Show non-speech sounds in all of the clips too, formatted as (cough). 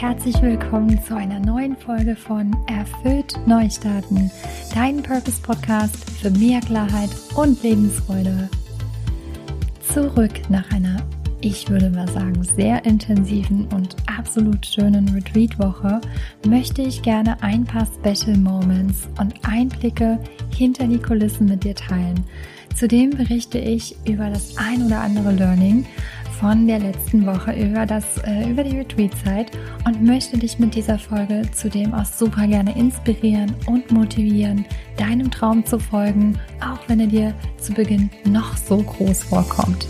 herzlich willkommen zu einer neuen Folge von Erfüllt Neustarten, dein Purpose Podcast für mehr Klarheit und Lebensfreude. Zurück nach einer, ich würde mal sagen, sehr intensiven und absolut schönen Retreat-Woche möchte ich gerne ein paar Special Moments und Einblicke hinter die Kulissen mit dir teilen. Zudem berichte ich über das ein oder andere Learning von der letzten Woche über, das, äh, über die Retreat-Zeit und möchte dich mit dieser Folge zudem auch super gerne inspirieren und motivieren, deinem Traum zu folgen, auch wenn er dir zu Beginn noch so groß vorkommt.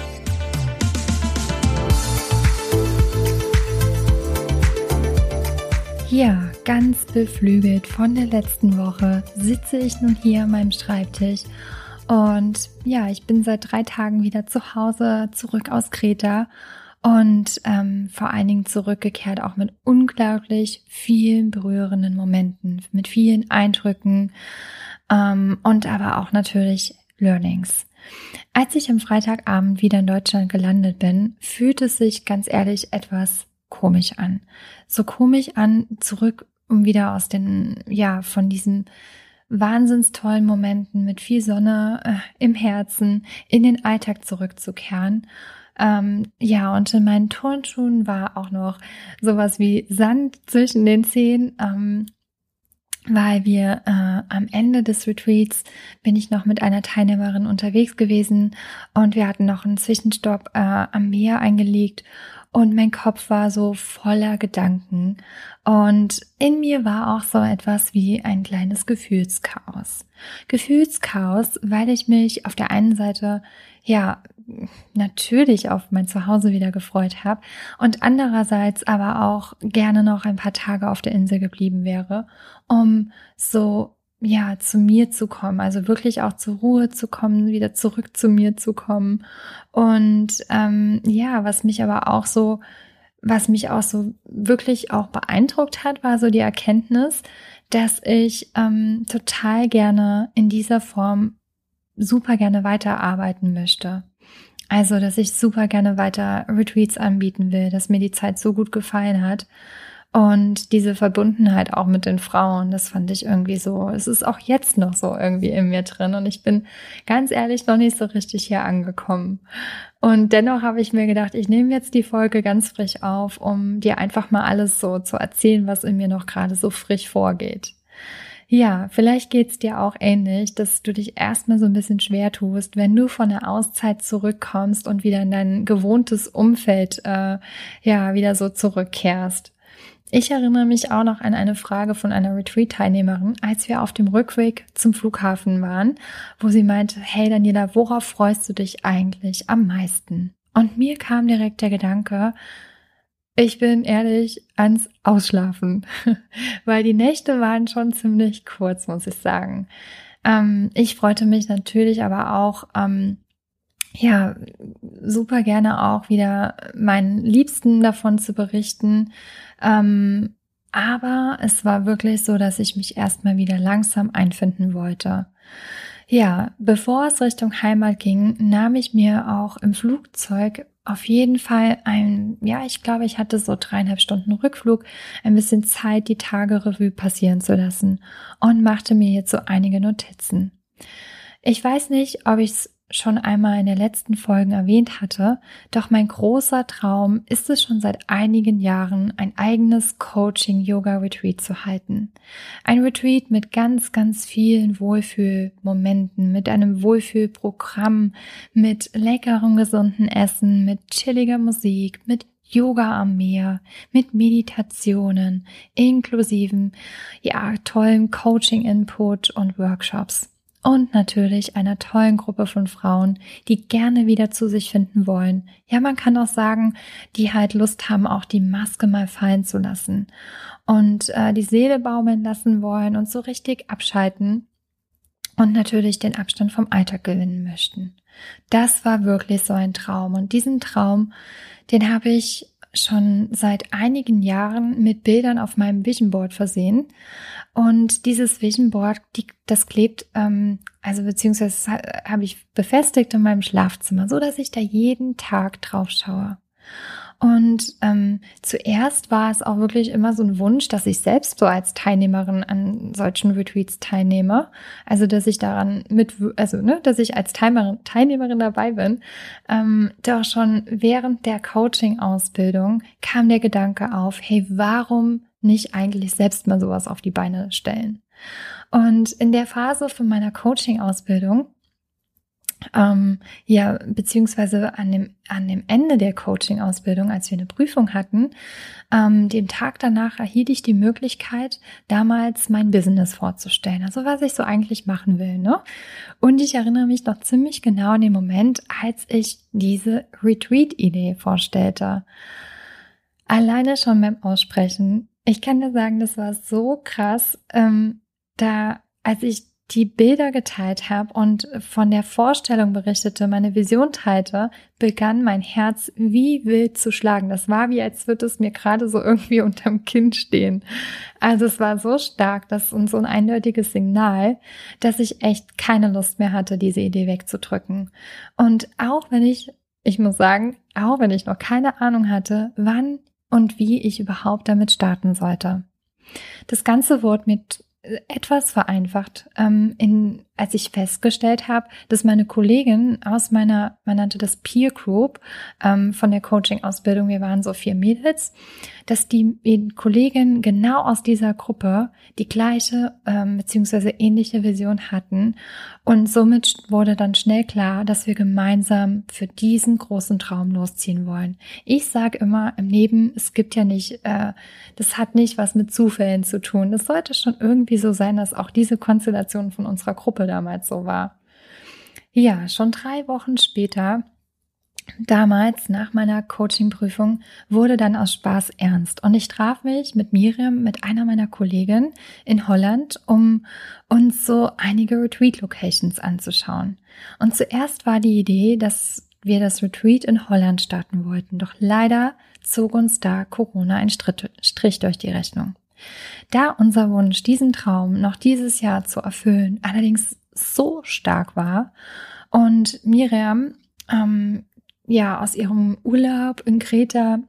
Ja, ganz beflügelt von der letzten Woche sitze ich nun hier an meinem Schreibtisch und ja, ich bin seit drei Tagen wieder zu Hause, zurück aus Kreta und ähm, vor allen Dingen zurückgekehrt, auch mit unglaublich vielen berührenden Momenten, mit vielen Eindrücken ähm, und aber auch natürlich Learnings. Als ich am Freitagabend wieder in Deutschland gelandet bin, fühlt es sich ganz ehrlich etwas komisch an. So komisch an, zurück, um wieder aus den, ja, von diesem wahnsinns tollen Momenten mit viel Sonne äh, im Herzen in den Alltag zurückzukehren. Ähm, ja, und in meinen Turnschuhen war auch noch sowas wie Sand zwischen den Zehen. Ähm, weil wir äh, am Ende des Retreats bin ich noch mit einer Teilnehmerin unterwegs gewesen und wir hatten noch einen Zwischenstopp äh, am Meer eingelegt und mein Kopf war so voller Gedanken und in mir war auch so etwas wie ein kleines Gefühlschaos. Gefühlschaos, weil ich mich auf der einen Seite ja natürlich auf mein Zuhause wieder gefreut habe und andererseits aber auch gerne noch ein paar Tage auf der Insel geblieben wäre, um so ja, zu mir zu kommen, also wirklich auch zur Ruhe zu kommen, wieder zurück zu mir zu kommen. Und ähm, ja, was mich aber auch so, was mich auch so wirklich auch beeindruckt hat, war so die Erkenntnis, dass ich ähm, total gerne in dieser Form super gerne weiterarbeiten möchte. Also, dass ich super gerne weiter Retreats anbieten will, dass mir die Zeit so gut gefallen hat und diese Verbundenheit auch mit den Frauen, das fand ich irgendwie so, es ist auch jetzt noch so irgendwie in mir drin. Und ich bin ganz ehrlich noch nicht so richtig hier angekommen. Und dennoch habe ich mir gedacht, ich nehme jetzt die Folge ganz frisch auf, um dir einfach mal alles so zu erzählen, was in mir noch gerade so frisch vorgeht. Ja, vielleicht geht's dir auch ähnlich, dass du dich erstmal so ein bisschen schwer tust, wenn du von der Auszeit zurückkommst und wieder in dein gewohntes Umfeld äh, ja wieder so zurückkehrst. Ich erinnere mich auch noch an eine Frage von einer Retreat-Teilnehmerin, als wir auf dem Rückweg zum Flughafen waren, wo sie meinte, hey Daniela, worauf freust du dich eigentlich am meisten? Und mir kam direkt der Gedanke, ich bin ehrlich ans Ausschlafen, (laughs) weil die Nächte waren schon ziemlich kurz, muss ich sagen. Ähm, ich freute mich natürlich aber auch, ähm, ja, super gerne auch wieder meinen Liebsten davon zu berichten. Ähm, aber es war wirklich so, dass ich mich erstmal wieder langsam einfinden wollte. Ja, bevor es Richtung Heimat ging, nahm ich mir auch im Flugzeug auf jeden Fall ein, ja, ich glaube, ich hatte so dreieinhalb Stunden Rückflug, ein bisschen Zeit, die Tage Revue passieren zu lassen und machte mir jetzt so einige Notizen. Ich weiß nicht, ob ich es schon einmal in der letzten Folgen erwähnt hatte, doch mein großer Traum ist es schon seit einigen Jahren, ein eigenes Coaching-Yoga-Retreat zu halten. Ein Retreat mit ganz, ganz vielen Wohlfühlmomenten, mit einem Wohlfühlprogramm, mit leckerem, gesunden Essen, mit chilliger Musik, mit Yoga am Meer, mit Meditationen, inklusiven, ja, tollen Coaching-Input und Workshops und natürlich einer tollen Gruppe von Frauen, die gerne wieder zu sich finden wollen. Ja, man kann auch sagen, die halt Lust haben, auch die Maske mal fallen zu lassen und äh, die Seele baumeln lassen wollen und so richtig abschalten und natürlich den Abstand vom Alltag gewinnen möchten. Das war wirklich so ein Traum und diesen Traum, den habe ich schon seit einigen Jahren mit Bildern auf meinem Vision Board versehen. Und dieses Vision Board, die, das klebt, ähm, also beziehungsweise habe ich befestigt in meinem Schlafzimmer, so dass ich da jeden Tag drauf schaue. Und ähm, zuerst war es auch wirklich immer so ein Wunsch, dass ich selbst so als Teilnehmerin an solchen Retreats teilnehme. Also dass ich daran mit, also ne, dass ich als Teilnehmerin, Teilnehmerin dabei bin. Ähm, doch schon während der Coaching-Ausbildung kam der Gedanke auf, hey, warum nicht eigentlich selbst mal sowas auf die Beine stellen? Und in der Phase von meiner Coaching-Ausbildung ähm, ja, beziehungsweise an dem, an dem Ende der Coaching-Ausbildung, als wir eine Prüfung hatten, ähm, dem Tag danach erhielt ich die Möglichkeit, damals mein Business vorzustellen. Also was ich so eigentlich machen will, ne? Und ich erinnere mich noch ziemlich genau an den Moment, als ich diese Retreat-Idee vorstellte. Alleine schon beim Aussprechen. Ich kann dir sagen, das war so krass. Ähm, da, als ich die Bilder geteilt habe und von der Vorstellung berichtete, meine Vision teilte, begann mein Herz wie wild zu schlagen. Das war wie, als würde es mir gerade so irgendwie unterm Kinn stehen. Also es war so stark, das und so ein eindeutiges Signal, dass ich echt keine Lust mehr hatte, diese Idee wegzudrücken. Und auch wenn ich, ich muss sagen, auch wenn ich noch keine Ahnung hatte, wann und wie ich überhaupt damit starten sollte. Das Ganze wurde mit etwas vereinfacht, ähm, in, als ich festgestellt habe, dass meine Kollegin aus meiner, man nannte das Peer Group ähm, von der Coaching-Ausbildung, wir waren so vier Mädels, dass die Kolleginnen genau aus dieser Gruppe die gleiche ähm, beziehungsweise ähnliche Vision hatten. Und somit wurde dann schnell klar, dass wir gemeinsam für diesen großen Traum losziehen wollen. Ich sage immer im Leben, es gibt ja nicht, äh, das hat nicht was mit Zufällen zu tun. Das sollte schon irgendwie so sein, dass auch diese Konstellation von unserer Gruppe damals so war. Ja, schon drei Wochen später Damals, nach meiner Coaching-Prüfung, wurde dann aus Spaß ernst und ich traf mich mit Miriam, mit einer meiner Kolleginnen in Holland, um uns so einige Retreat-Locations anzuschauen. Und zuerst war die Idee, dass wir das Retreat in Holland starten wollten, doch leider zog uns da Corona ein Strich durch die Rechnung. Da unser Wunsch, diesen Traum noch dieses Jahr zu erfüllen, allerdings so stark war und Miriam ähm, ja aus ihrem Urlaub in Kreta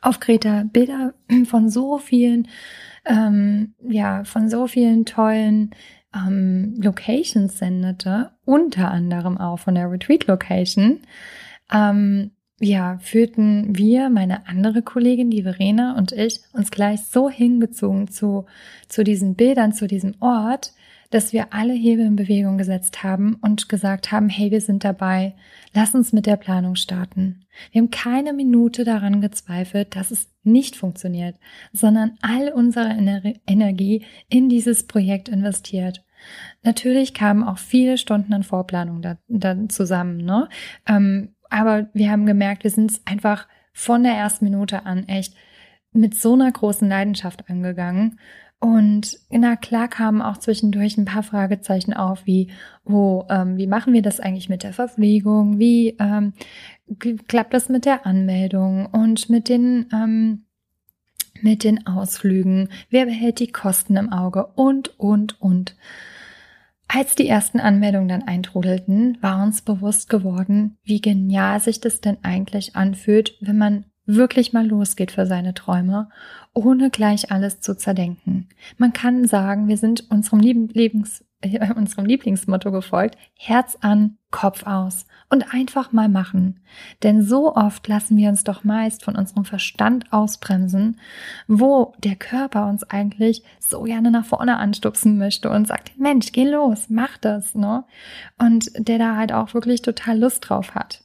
auf Kreta Bilder (clears throat) von so vielen ähm, ja von so vielen tollen ähm, Locations sendete, unter anderem auch von der Retreat Location. Ähm, ja, führten wir, meine andere Kollegin, die Verena und ich, uns gleich so hingezogen zu, zu diesen Bildern, zu diesem Ort, dass wir alle Hebel in Bewegung gesetzt haben und gesagt haben, hey, wir sind dabei, lass uns mit der Planung starten. Wir haben keine Minute daran gezweifelt, dass es nicht funktioniert, sondern all unsere Energie in dieses Projekt investiert. Natürlich kamen auch viele Stunden an Vorplanung da, da zusammen, ne? Ähm, aber wir haben gemerkt, wir sind es einfach von der ersten Minute an echt mit so einer großen Leidenschaft angegangen und na klar kamen auch zwischendurch ein paar Fragezeichen auf, wie, oh, ähm, wie machen wir das eigentlich mit der Verpflegung? Wie ähm, klappt das mit der Anmeldung und mit den ähm, mit den Ausflügen? Wer behält die Kosten im Auge? Und, und, und. Als die ersten Anmeldungen dann eintrudelten, war uns bewusst geworden, wie genial sich das denn eigentlich anfühlt, wenn man wirklich mal losgeht für seine Träume, ohne gleich alles zu zerdenken. Man kann sagen, wir sind unserem, Lieblings, äh, (laughs) unserem Lieblingsmotto gefolgt, Herz an, Kopf aus und einfach mal machen. Denn so oft lassen wir uns doch meist von unserem Verstand ausbremsen, wo der Körper uns eigentlich so gerne nach vorne anstupsen möchte und sagt, Mensch, geh los, mach das, ne? Und der da halt auch wirklich total Lust drauf hat.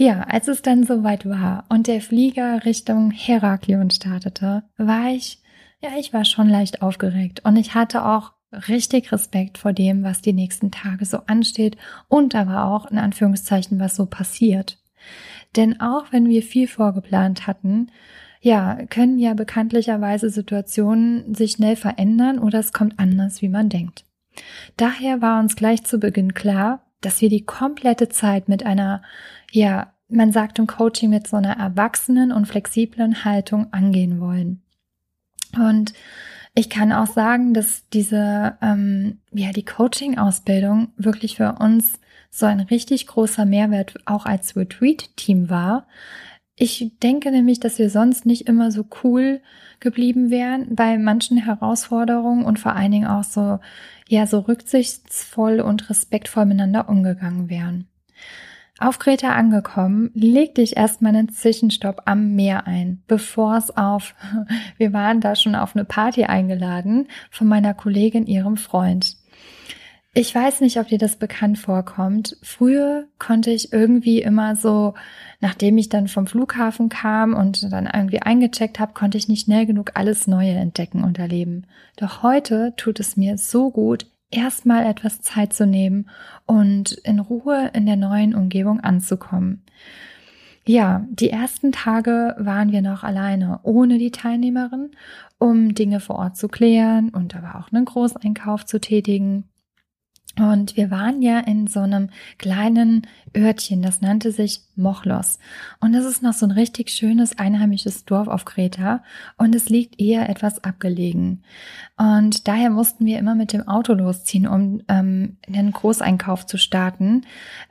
Ja, als es dann soweit war und der Flieger Richtung Heraklion startete, war ich, ja, ich war schon leicht aufgeregt und ich hatte auch richtig Respekt vor dem, was die nächsten Tage so ansteht und aber auch in Anführungszeichen, was so passiert. Denn auch wenn wir viel vorgeplant hatten, ja, können ja bekanntlicherweise Situationen sich schnell verändern oder es kommt anders, wie man denkt. Daher war uns gleich zu Beginn klar, dass wir die komplette Zeit mit einer, ja, man sagt im Coaching mit so einer erwachsenen und flexiblen Haltung angehen wollen. Und ich kann auch sagen, dass diese, ähm, ja, die Coaching-Ausbildung wirklich für uns so ein richtig großer Mehrwert auch als Retreat-Team war, Ich denke nämlich, dass wir sonst nicht immer so cool geblieben wären bei manchen Herausforderungen und vor allen Dingen auch so, ja, so rücksichtsvoll und respektvoll miteinander umgegangen wären. Auf Kreta angekommen, legte ich erstmal einen Zwischenstopp am Meer ein, bevor es auf, (laughs) wir waren da schon auf eine Party eingeladen von meiner Kollegin, ihrem Freund. Ich weiß nicht, ob dir das bekannt vorkommt. Früher konnte ich irgendwie immer so, nachdem ich dann vom Flughafen kam und dann irgendwie eingecheckt habe, konnte ich nicht schnell genug alles Neue entdecken und erleben. Doch heute tut es mir so gut, erstmal etwas Zeit zu nehmen und in Ruhe in der neuen Umgebung anzukommen. Ja, die ersten Tage waren wir noch alleine, ohne die Teilnehmerin, um Dinge vor Ort zu klären und aber auch einen Großeinkauf zu tätigen. Und wir waren ja in so einem kleinen Örtchen, das nannte sich Mochlos. Und das ist noch so ein richtig schönes einheimisches Dorf auf Kreta und es liegt eher etwas abgelegen. Und daher mussten wir immer mit dem Auto losziehen, um ähm, einen Großeinkauf zu starten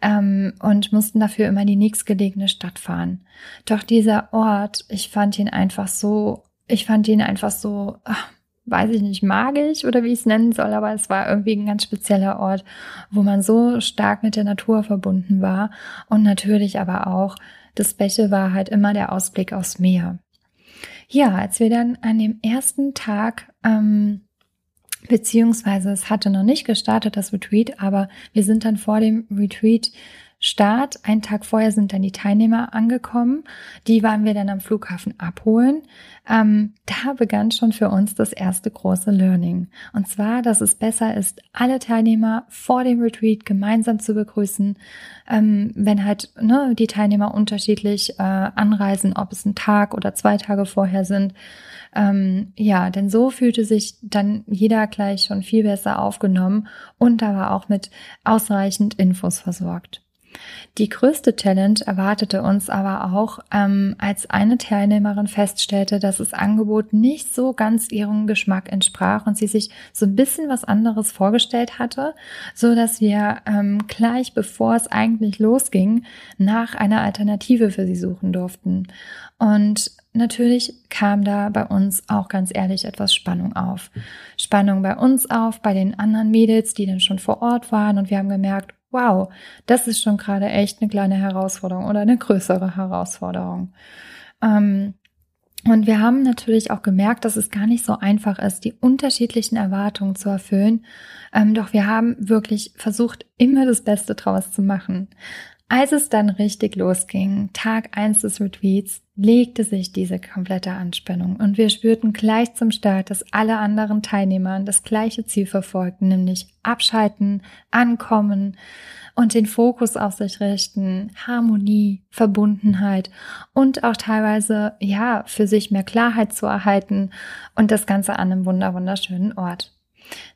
ähm, und mussten dafür immer in die nächstgelegene Stadt fahren. Doch dieser Ort, ich fand ihn einfach so, ich fand ihn einfach so, ach, weiß ich nicht, magisch oder wie ich es nennen soll, aber es war irgendwie ein ganz spezieller Ort, wo man so stark mit der Natur verbunden war und natürlich aber auch das Beste war halt immer der Ausblick aufs Meer. Ja, als wir dann an dem ersten Tag ähm, beziehungsweise es hatte noch nicht gestartet, das Retreat, aber wir sind dann vor dem Retreat Start. Einen Tag vorher sind dann die Teilnehmer angekommen. Die waren wir dann am Flughafen abholen. Ähm, da begann schon für uns das erste große Learning. Und zwar, dass es besser ist, alle Teilnehmer vor dem Retreat gemeinsam zu begrüßen, ähm, wenn halt ne, die Teilnehmer unterschiedlich äh, anreisen, ob es ein Tag oder zwei Tage vorher sind. Ähm, ja, denn so fühlte sich dann jeder gleich schon viel besser aufgenommen und aber auch mit ausreichend Infos versorgt. Die größte Challenge erwartete uns aber auch, ähm, als eine Teilnehmerin feststellte, dass das Angebot nicht so ganz ihrem Geschmack entsprach und sie sich so ein bisschen was anderes vorgestellt hatte, so dass wir ähm, gleich bevor es eigentlich losging, nach einer Alternative für sie suchen durften. Und natürlich kam da bei uns auch ganz ehrlich etwas Spannung auf. Spannung bei uns auf, bei den anderen Mädels, die dann schon vor Ort waren und wir haben gemerkt, wow, das ist schon gerade echt eine kleine Herausforderung oder eine größere Herausforderung. Ähm, und wir haben natürlich auch gemerkt, dass es gar nicht so einfach ist, die unterschiedlichen Erwartungen zu erfüllen. Ähm, doch wir haben wirklich versucht, immer das Beste draus zu machen. Als es dann richtig losging, Tag eins des Retweets, legte sich diese komplette Anspannung und wir spürten gleich zum Start, dass alle anderen Teilnehmer das gleiche Ziel verfolgten, nämlich abschalten, ankommen und den Fokus auf sich richten, Harmonie, Verbundenheit und auch teilweise, ja, für sich mehr Klarheit zu erhalten und das Ganze an einem wunderschönen Ort.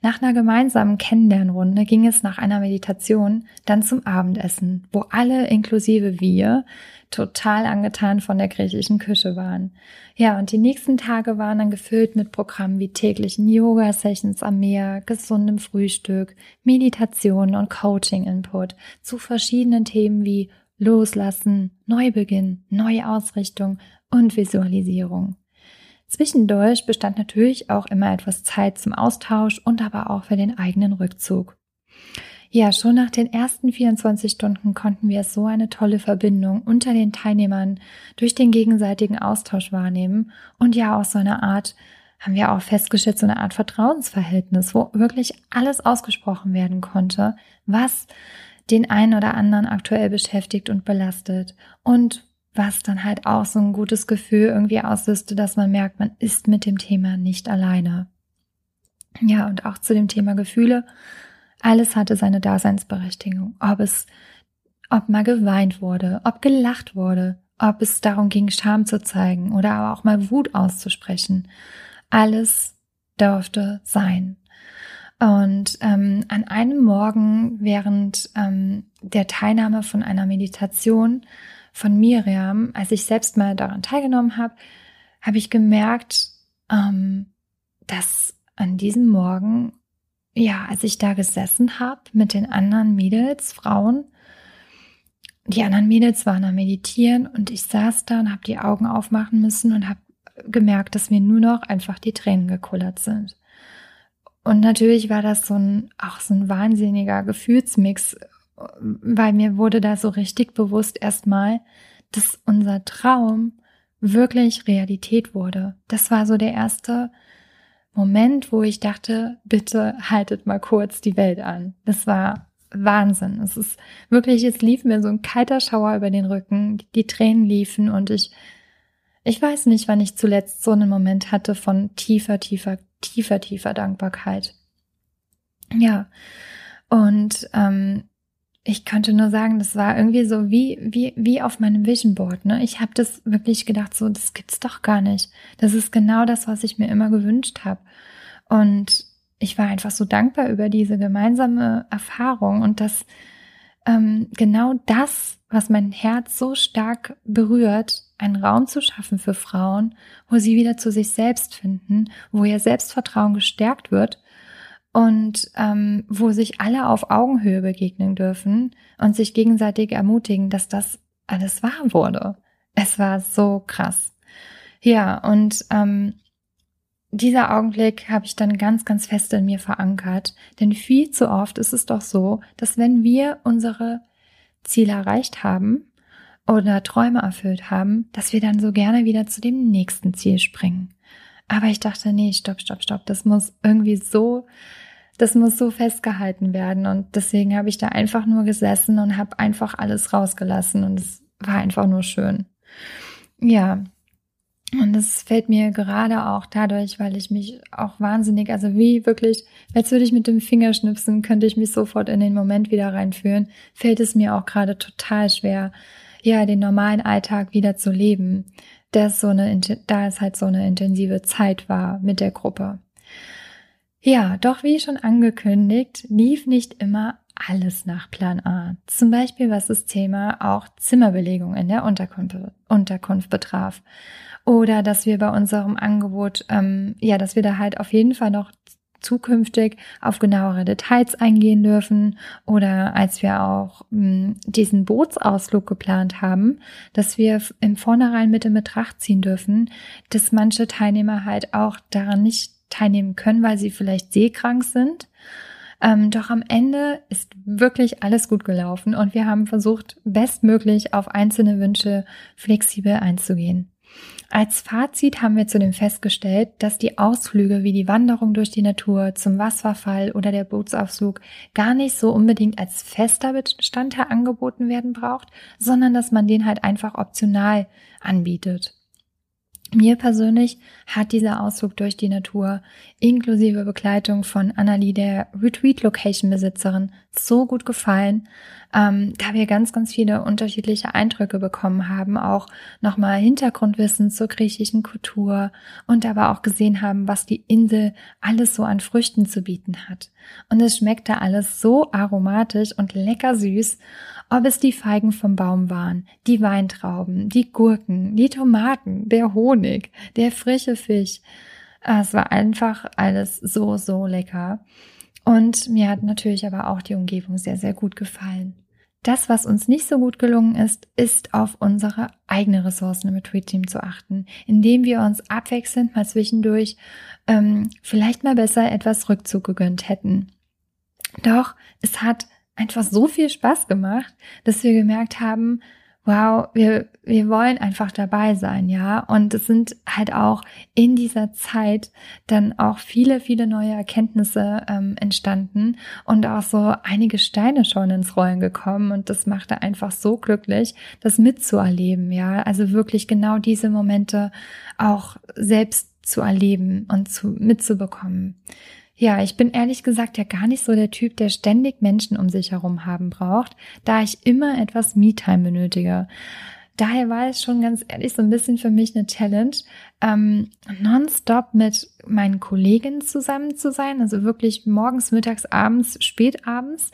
Nach einer gemeinsamen Kennenlernrunde ging es nach einer Meditation dann zum Abendessen, wo alle inklusive wir total angetan von der griechischen Küche waren. Ja, und die nächsten Tage waren dann gefüllt mit Programmen wie täglichen Yoga-Sessions am Meer, gesundem Frühstück, Meditation und Coaching-Input zu verschiedenen Themen wie Loslassen, Neubeginn, Neuausrichtung und Visualisierung. Zwischendurch bestand natürlich auch immer etwas Zeit zum Austausch und aber auch für den eigenen Rückzug. Ja, schon nach den ersten 24 Stunden konnten wir so eine tolle Verbindung unter den Teilnehmern durch den gegenseitigen Austausch wahrnehmen und ja auch so eine Art, haben wir auch festgestellt, so eine Art Vertrauensverhältnis, wo wirklich alles ausgesprochen werden konnte, was den einen oder anderen aktuell beschäftigt und belastet und was dann halt auch so ein gutes Gefühl irgendwie auslöste, dass man merkt, man ist mit dem Thema nicht alleine. Ja, und auch zu dem Thema Gefühle. Alles hatte seine Daseinsberechtigung. Ob es, ob mal geweint wurde, ob gelacht wurde, ob es darum ging, Scham zu zeigen oder aber auch mal Wut auszusprechen. Alles durfte sein. Und ähm, an einem Morgen während ähm, der Teilnahme von einer Meditation von Miriam, als ich selbst mal daran teilgenommen habe, habe ich gemerkt, ähm, dass an diesem Morgen, ja, als ich da gesessen habe mit den anderen Mädels, Frauen, die anderen Mädels waren am Meditieren und ich saß da und habe die Augen aufmachen müssen und habe gemerkt, dass mir nur noch einfach die Tränen gekullert sind. Und natürlich war das so ein, auch so ein wahnsinniger Gefühlsmix, weil mir wurde da so richtig bewusst erstmal, dass unser Traum wirklich Realität wurde. Das war so der erste Moment, wo ich dachte, bitte haltet mal kurz die Welt an. Das war Wahnsinn. Es ist wirklich, es lief mir so ein kalter Schauer über den Rücken, die Tränen liefen und ich, ich weiß nicht, wann ich zuletzt so einen Moment hatte von tiefer, tiefer, tiefer, tiefer Dankbarkeit. Ja. Und ähm, ich könnte nur sagen, das war irgendwie so wie, wie, wie auf meinem Vision Board. Ne? Ich habe das wirklich gedacht, so, das gibt's doch gar nicht. Das ist genau das, was ich mir immer gewünscht habe. Und ich war einfach so dankbar über diese gemeinsame Erfahrung und dass ähm, genau das, was mein Herz so stark berührt, einen Raum zu schaffen für Frauen, wo sie wieder zu sich selbst finden, wo ihr Selbstvertrauen gestärkt wird und ähm, wo sich alle auf Augenhöhe begegnen dürfen und sich gegenseitig ermutigen, dass das alles wahr wurde. Es war so krass. Ja, und ähm, dieser Augenblick habe ich dann ganz, ganz fest in mir verankert. Denn viel zu oft ist es doch so, dass wenn wir unsere Ziele erreicht haben oder Träume erfüllt haben, dass wir dann so gerne wieder zu dem nächsten Ziel springen. Aber ich dachte, nee, stopp, stopp, stopp, das muss irgendwie so, das muss so festgehalten werden. Und deswegen habe ich da einfach nur gesessen und habe einfach alles rausgelassen und es war einfach nur schön. Ja, und es fällt mir gerade auch dadurch, weil ich mich auch wahnsinnig, also wie wirklich, als würde ich mit dem Finger schnipsen, könnte ich mich sofort in den Moment wieder reinführen, fällt es mir auch gerade total schwer, ja, den normalen Alltag wieder zu leben, dass so eine, da es halt so eine intensive Zeit war mit der Gruppe. Ja, doch wie schon angekündigt, lief nicht immer alles nach Plan A. Zum Beispiel was das Thema auch Zimmerbelegung in der Unterkunft, Unterkunft betraf oder dass wir bei unserem Angebot, ähm, ja, dass wir da halt auf jeden Fall noch zukünftig auf genauere Details eingehen dürfen oder als wir auch mh, hm, diesen Bootsausflug geplant haben, dass wir im Vornherein mit in Betracht ziehen dürfen, dass manche Teilnehmer halt auch daran nicht teilnehmen können, weil sie vielleicht seekrank sind. Ähm, doch am Ende ist wirklich alles gut gelaufen und wir haben versucht, bestmöglich auf einzelne Wünsche flexibel einzugehen. Als Fazit haben wir zudem festgestellt, dass die Ausflüge wie die Wanderung durch die Natur zum Wasserfall oder der Bootsausflug gar nicht so unbedingt als fester Bestandteil angeboten werden braucht, sondern dass man den halt einfach optional anbietet. Mir persönlich hat dieser Ausflug durch die Natur inklusive Begleitung von Annalie, der Retreat-Location-Besitzerin, so gut gefallen, ähm, da wir ganz, ganz viele unterschiedliche Eindrücke bekommen haben, auch nochmal Hintergrundwissen zur griechischen Kultur und aber auch gesehen haben, was die Insel alles so an Früchten zu bieten hat. Und es schmeckte alles so aromatisch und lecker süß ob es die Feigen vom Baum waren, die Weintrauben, die Gurken, die Tomaten, der Honig, der frische Fisch. Ah, es war einfach alles so, so lecker. Und mir hat natürlich aber auch die Umgebung sehr, sehr gut gefallen. Das, was uns nicht so gut gelungen ist, ist auf unsere eigene Ressourcen im Retreat-Team zu achten, indem wir uns abwechselnd mal zwischendurch ähm, vielleicht mal besser etwas Rückzug gegönnt hätten. Doch es hat einfach so viel Spaß gemacht, dass wir gemerkt haben, wow, wir, wir wollen einfach dabei sein, ja. Und es sind halt auch in dieser Zeit dann auch viele, viele neue Erkenntnisse ähm, entstanden und auch so einige Steine schon ins Rollen gekommen. Und das machte einfach so glücklich, das mitzuerleben, ja. Also wirklich genau diese Momente auch selbst zu erleben und zu, mitzubekommen. Ja, ich bin ehrlich gesagt ja gar nicht so der Typ, der ständig Menschen um sich herum haben braucht, da ich immer etwas Me-Time benötige. Daher war es schon ganz ehrlich so ein bisschen für mich eine Challenge, ähm, nonstop mit meinen Kolleginnen zusammen zu sein, also wirklich morgens, mittags, abends, spätabends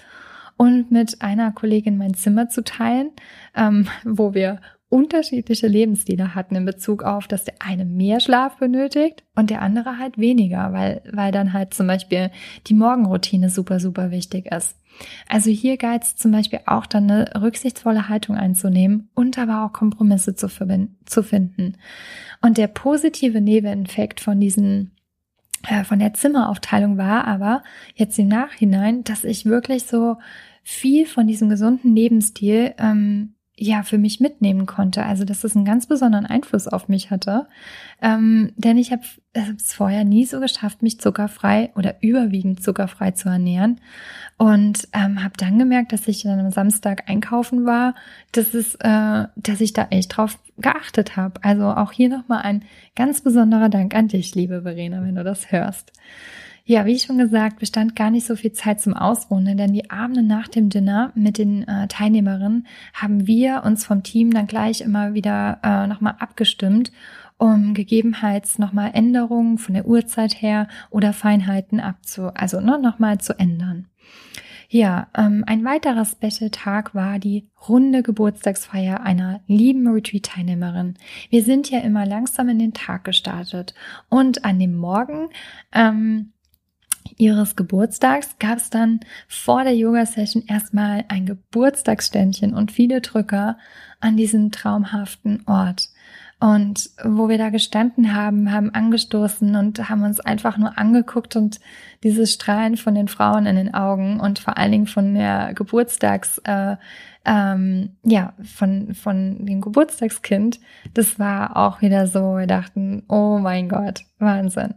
und mit einer Kollegin mein Zimmer zu teilen, ähm, wo wir unterschiedliche Lebensstile hatten in Bezug auf, dass der eine mehr Schlaf benötigt und der andere halt weniger, weil, weil dann halt zum Beispiel die Morgenroutine super, super wichtig ist. Also hier galt es zum Beispiel auch dann eine rücksichtsvolle Haltung einzunehmen und aber auch Kompromisse zu, zu finden. Und der positive Nebeneffekt von diesen äh, von der Zimmeraufteilung war aber jetzt im Nachhinein, dass ich wirklich so viel von diesem gesunden Lebensstil ähm, ja für mich mitnehmen konnte. Also dass das einen ganz besonderen Einfluss auf mich hatte. Ähm, denn ich habe es vorher nie so geschafft, mich zuckerfrei oder überwiegend zuckerfrei zu ernähren. Und ähm, habe dann gemerkt, dass ich dann am Samstag einkaufen war, dass es, äh, dass ich da echt drauf geachtet habe. Also auch hier nochmal ein ganz besonderer Dank an dich, liebe Verena, wenn du das hörst. Ja, wie schon gesagt, bestand gar nicht so viel Zeit zum Ausruhen, denn die Abende nach dem Dinner mit den äh, Teilnehmerinnen haben wir uns vom Team dann gleich immer wieder äh, nochmal abgestimmt, um gegebenenfalls nochmal Änderungen von der Uhrzeit her oder Feinheiten abzu, also ne, nochmal zu ändern. Ja, ähm, ein weiterer Special-Tag war die runde Geburtstagsfeier einer lieben Retreat-Teilnehmerin. Wir sind ja immer langsam in den Tag gestartet und an dem Morgen ähm, ihres Geburtstags gab es dann vor der Yoga-Session erstmal ein Geburtstagsständchen und viele Drücker an diesem traumhaften Ort. Und wo wir da gestanden haben, haben angestoßen und haben uns einfach nur angeguckt und dieses Strahlen von den Frauen in den Augen und vor allen Dingen von der Geburtstags, äh, ähm, ja, von, von dem Geburtstagskind, das war auch wieder so, wir dachten, oh mein Gott, Wahnsinn.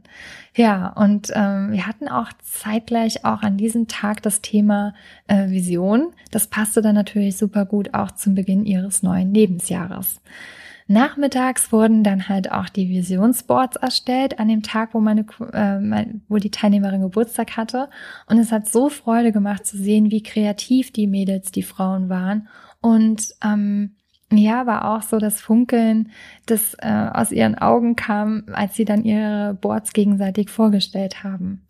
Ja, und ähm, wir hatten auch zeitgleich auch an diesem Tag das Thema äh, Vision. Das passte dann natürlich super gut auch zum Beginn ihres neuen Lebensjahres. Nachmittags wurden dann halt auch die Visionsboards erstellt an dem Tag, wo meine, äh, wo die Teilnehmerin Geburtstag hatte. Und es hat so Freude gemacht zu sehen, wie kreativ die Mädels, die Frauen waren. Und ähm, ja, war auch so das Funkeln, das äh, aus ihren Augen kam, als sie dann ihre Boards gegenseitig vorgestellt haben.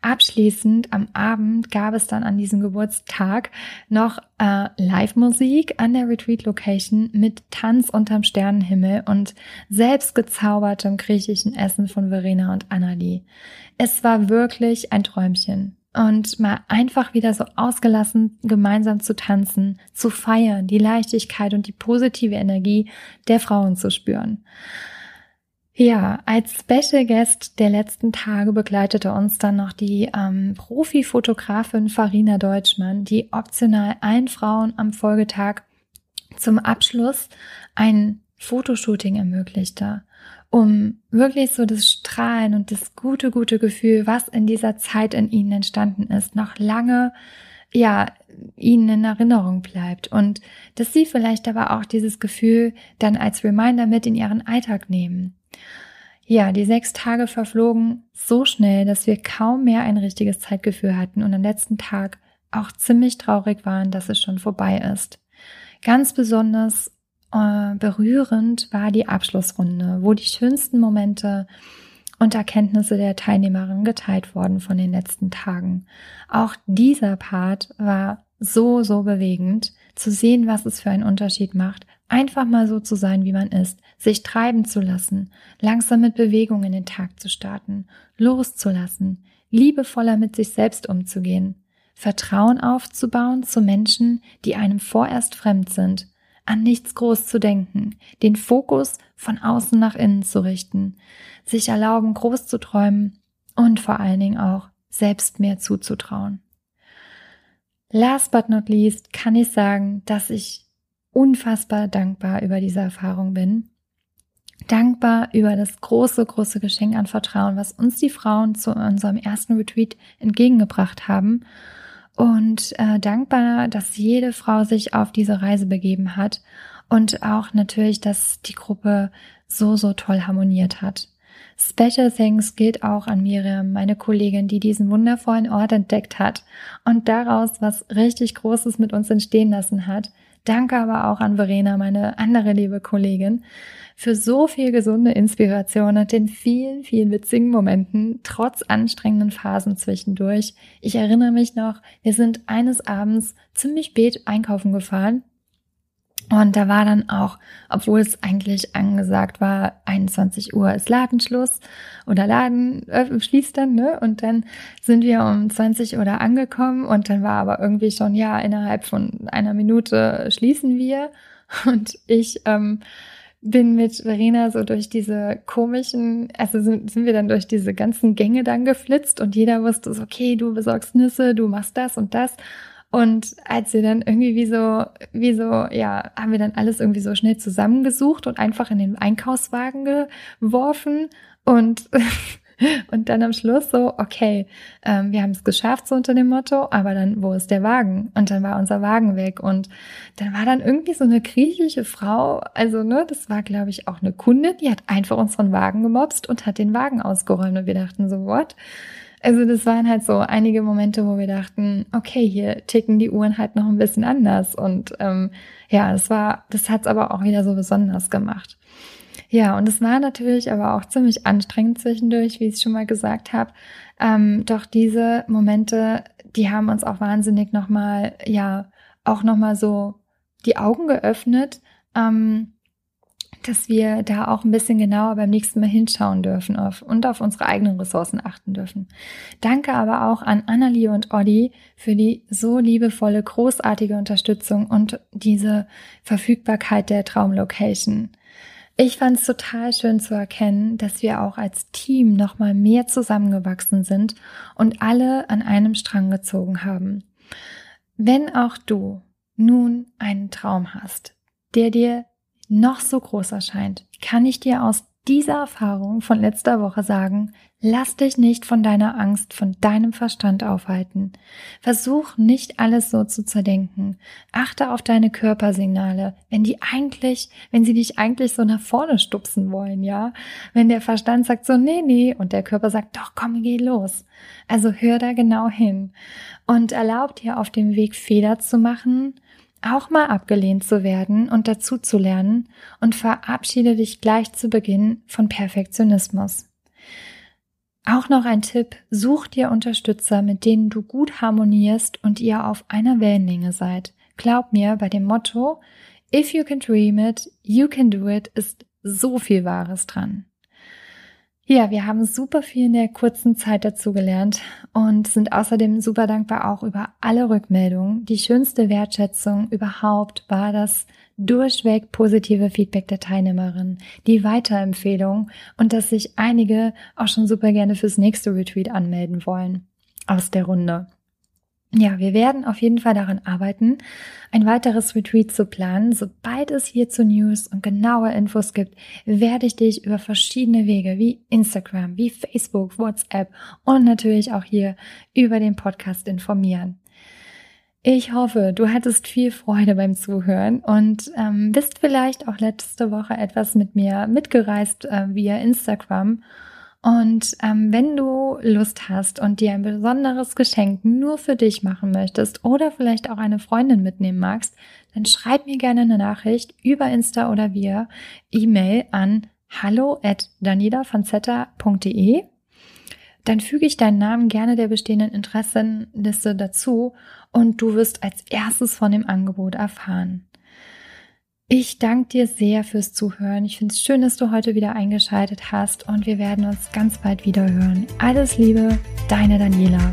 Abschließend am Abend gab es dann an diesem Geburtstag noch äh, Live-Musik an der Retreat-Location mit Tanz unterm Sternenhimmel und selbst gezaubertem griechischen Essen von Verena und Annalie. Es war wirklich ein Träumchen. Und mal einfach wieder so ausgelassen gemeinsam zu tanzen, zu feiern, die Leichtigkeit und die positive Energie der Frauen zu spüren. Ja, als Special Guest der letzten Tage begleitete uns dann noch die ähm, Profi-Fotografin Farina Deutschmann, die optional allen Frauen am Folgetag zum Abschluss ein Fotoshooting ermöglichte, um wirklich so das Strahlen und das gute, gute Gefühl, was in dieser Zeit in ihnen entstanden ist, noch lange ja, ihnen in Erinnerung bleibt und dass sie vielleicht aber auch dieses Gefühl dann als Reminder mit in ihren Alltag nehmen. Ja, die sechs Tage verflogen so schnell, dass wir kaum mehr ein richtiges Zeitgefühl hatten und am letzten Tag auch ziemlich traurig waren, dass es schon vorbei ist. Ganz besonders äh, berührend war die Abschlussrunde, wo die schönsten Momente und Erkenntnisse der Teilnehmerin geteilt wurden von den letzten Tagen. Auch dieser Part war so, so bewegend, zu sehen, was es für einen Unterschied macht, einfach mal so zu sein, wie man ist, sich treiben zu lassen, langsam mit Bewegung in den Tag zu starten, loszulassen, liebevoller mit sich selbst umzugehen, Vertrauen aufzubauen zu Menschen, die einem vorerst fremd sind, an nichts groß zu denken, den Fokus von außen nach innen zu richten, sich erlauben, groß zu träumen und vor allen Dingen auch selbst mehr zuzutrauen. Last but not least kann ich sagen, dass ich unfassbar dankbar über diese Erfahrung bin. Dankbar über das große, große Geschenk an Vertrauen, was uns die Frauen zu unserem ersten Retreat entgegengebracht haben. Und äh, dankbar, dass jede Frau sich auf diese Reise begeben hat und auch natürlich, dass die Gruppe so, so toll harmoniert hat. Special Thanks gilt auch an Miriam, meine Kollegin, die diesen wundervollen Ort entdeckt hat und daraus was richtig Großes mit uns entstehen lassen hat. Danke aber auch an Verena, meine andere liebe Kollegin, für so viel gesunde Inspiration und den vielen, vielen witzigen Momenten, trotz anstrengenden Phasen zwischendurch. Ich erinnere mich noch, wir sind eines Abends ziemlich spät einkaufen gefahren Und da war dann auch, obwohl es eigentlich angesagt war, 21 Uhr ist Ladenschluss oder Laden äh, schließt dann, ne? Und dann sind wir um 20 Uhr da angekommen und dann war aber irgendwie schon, ja, innerhalb von einer Minute schließen wir. Und ich ähm, bin mit Verena so durch diese komischen, also sind, sind wir dann durch diese ganzen Gänge dann geflitzt und jeder wusste so, okay, du besorgst Nüsse, du machst das und das. Und als wir dann irgendwie wie so, wie so, ja, haben wir dann alles irgendwie so schnell zusammengesucht und einfach in den Einkaufswagen geworfen und (laughs) und dann am Schluss so, okay, ähm, wir haben es geschafft, so unter dem Motto, aber dann, wo ist der Wagen? Und dann war unser Wagen weg. Und dann war dann irgendwie so eine griechische Frau, also, ne, das war, glaube ich, auch eine Kundin, die hat einfach unseren Wagen gemobst und hat den Wagen ausgeräumt. Und wir dachten so, what? Also das waren halt so einige Momente, wo wir dachten, okay, hier ticken die Uhren halt noch ein bisschen anders. Und ähm, ja, das war, das hat's aber auch wieder so besonders gemacht. Ja, und es war natürlich aber auch ziemlich anstrengend zwischendurch, wie ich schon mal gesagt habe. Ähm, doch diese Momente, die haben uns auch wahnsinnig nochmal, ja, auch nochmal so die Augen geöffnet. Ähm, dass wir da auch ein bisschen genauer beim nächsten Mal hinschauen dürfen und auf unsere eigenen Ressourcen achten dürfen. Danke aber auch an Annalie und Oddi für die so liebevolle, großartige Unterstützung und diese Verfügbarkeit der Traumlocation. Ich fand es total schön zu erkennen, dass wir auch als Team nochmal mehr zusammengewachsen sind und alle an einem Strang gezogen haben. Wenn auch du nun einen Traum hast, der dir noch so groß erscheint, kann ich dir aus dieser Erfahrung von letzter Woche sagen, lass dich nicht von deiner Angst, von deinem Verstand aufhalten. Versuch nicht alles so zu zerdenken. Achte auf deine Körpersignale, wenn die eigentlich, wenn sie dich eigentlich so nach vorne stupsen wollen, ja? Wenn der Verstand sagt so, nee, nee, und der Körper sagt, doch, komm, geh los. Also hör da genau hin und erlaub dir auf dem Weg Fehler zu machen, auch mal abgelehnt zu werden und dazu zu lernen und verabschiede dich gleich zu Beginn von Perfektionismus. Auch noch ein Tipp, such dir Unterstützer, mit denen du gut harmonierst und ihr auf einer Wellenlänge seid. Glaub mir, bei dem Motto, if you can dream it, you can do it, ist so viel Wahres dran. Ja, wir haben super viel in der kurzen Zeit dazu gelernt und sind außerdem super dankbar auch über alle Rückmeldungen. Die schönste Wertschätzung überhaupt war das durchweg positive Feedback der Teilnehmerin, die Weiterempfehlung und dass sich einige auch schon super gerne fürs nächste Retreat anmelden wollen aus der Runde. Ja, wir werden auf jeden Fall daran arbeiten, ein weiteres Retreat zu planen. Sobald es hierzu News und genaue Infos gibt, werde ich dich über verschiedene Wege wie Instagram, wie Facebook, WhatsApp und natürlich auch hier über den Podcast informieren. Ich hoffe, du hattest viel Freude beim Zuhören und ähm, bist vielleicht auch letzte Woche etwas mit mir mitgereist äh, via Instagram und ähm, wenn du Lust hast und dir ein besonderes Geschenk nur für dich machen möchtest oder vielleicht auch eine Freundin mitnehmen magst, dann schreib mir gerne eine Nachricht über Insta oder via E-Mail an hallo at danielavanzetta.de. Dann füge ich deinen Namen gerne der bestehenden Interessenliste dazu und du wirst als erstes von dem Angebot erfahren. Ich danke dir sehr fürs Zuhören. Ich finde es schön, dass du heute wieder eingeschaltet hast und wir werden uns ganz bald wieder hören. Alles Liebe, deine Daniela.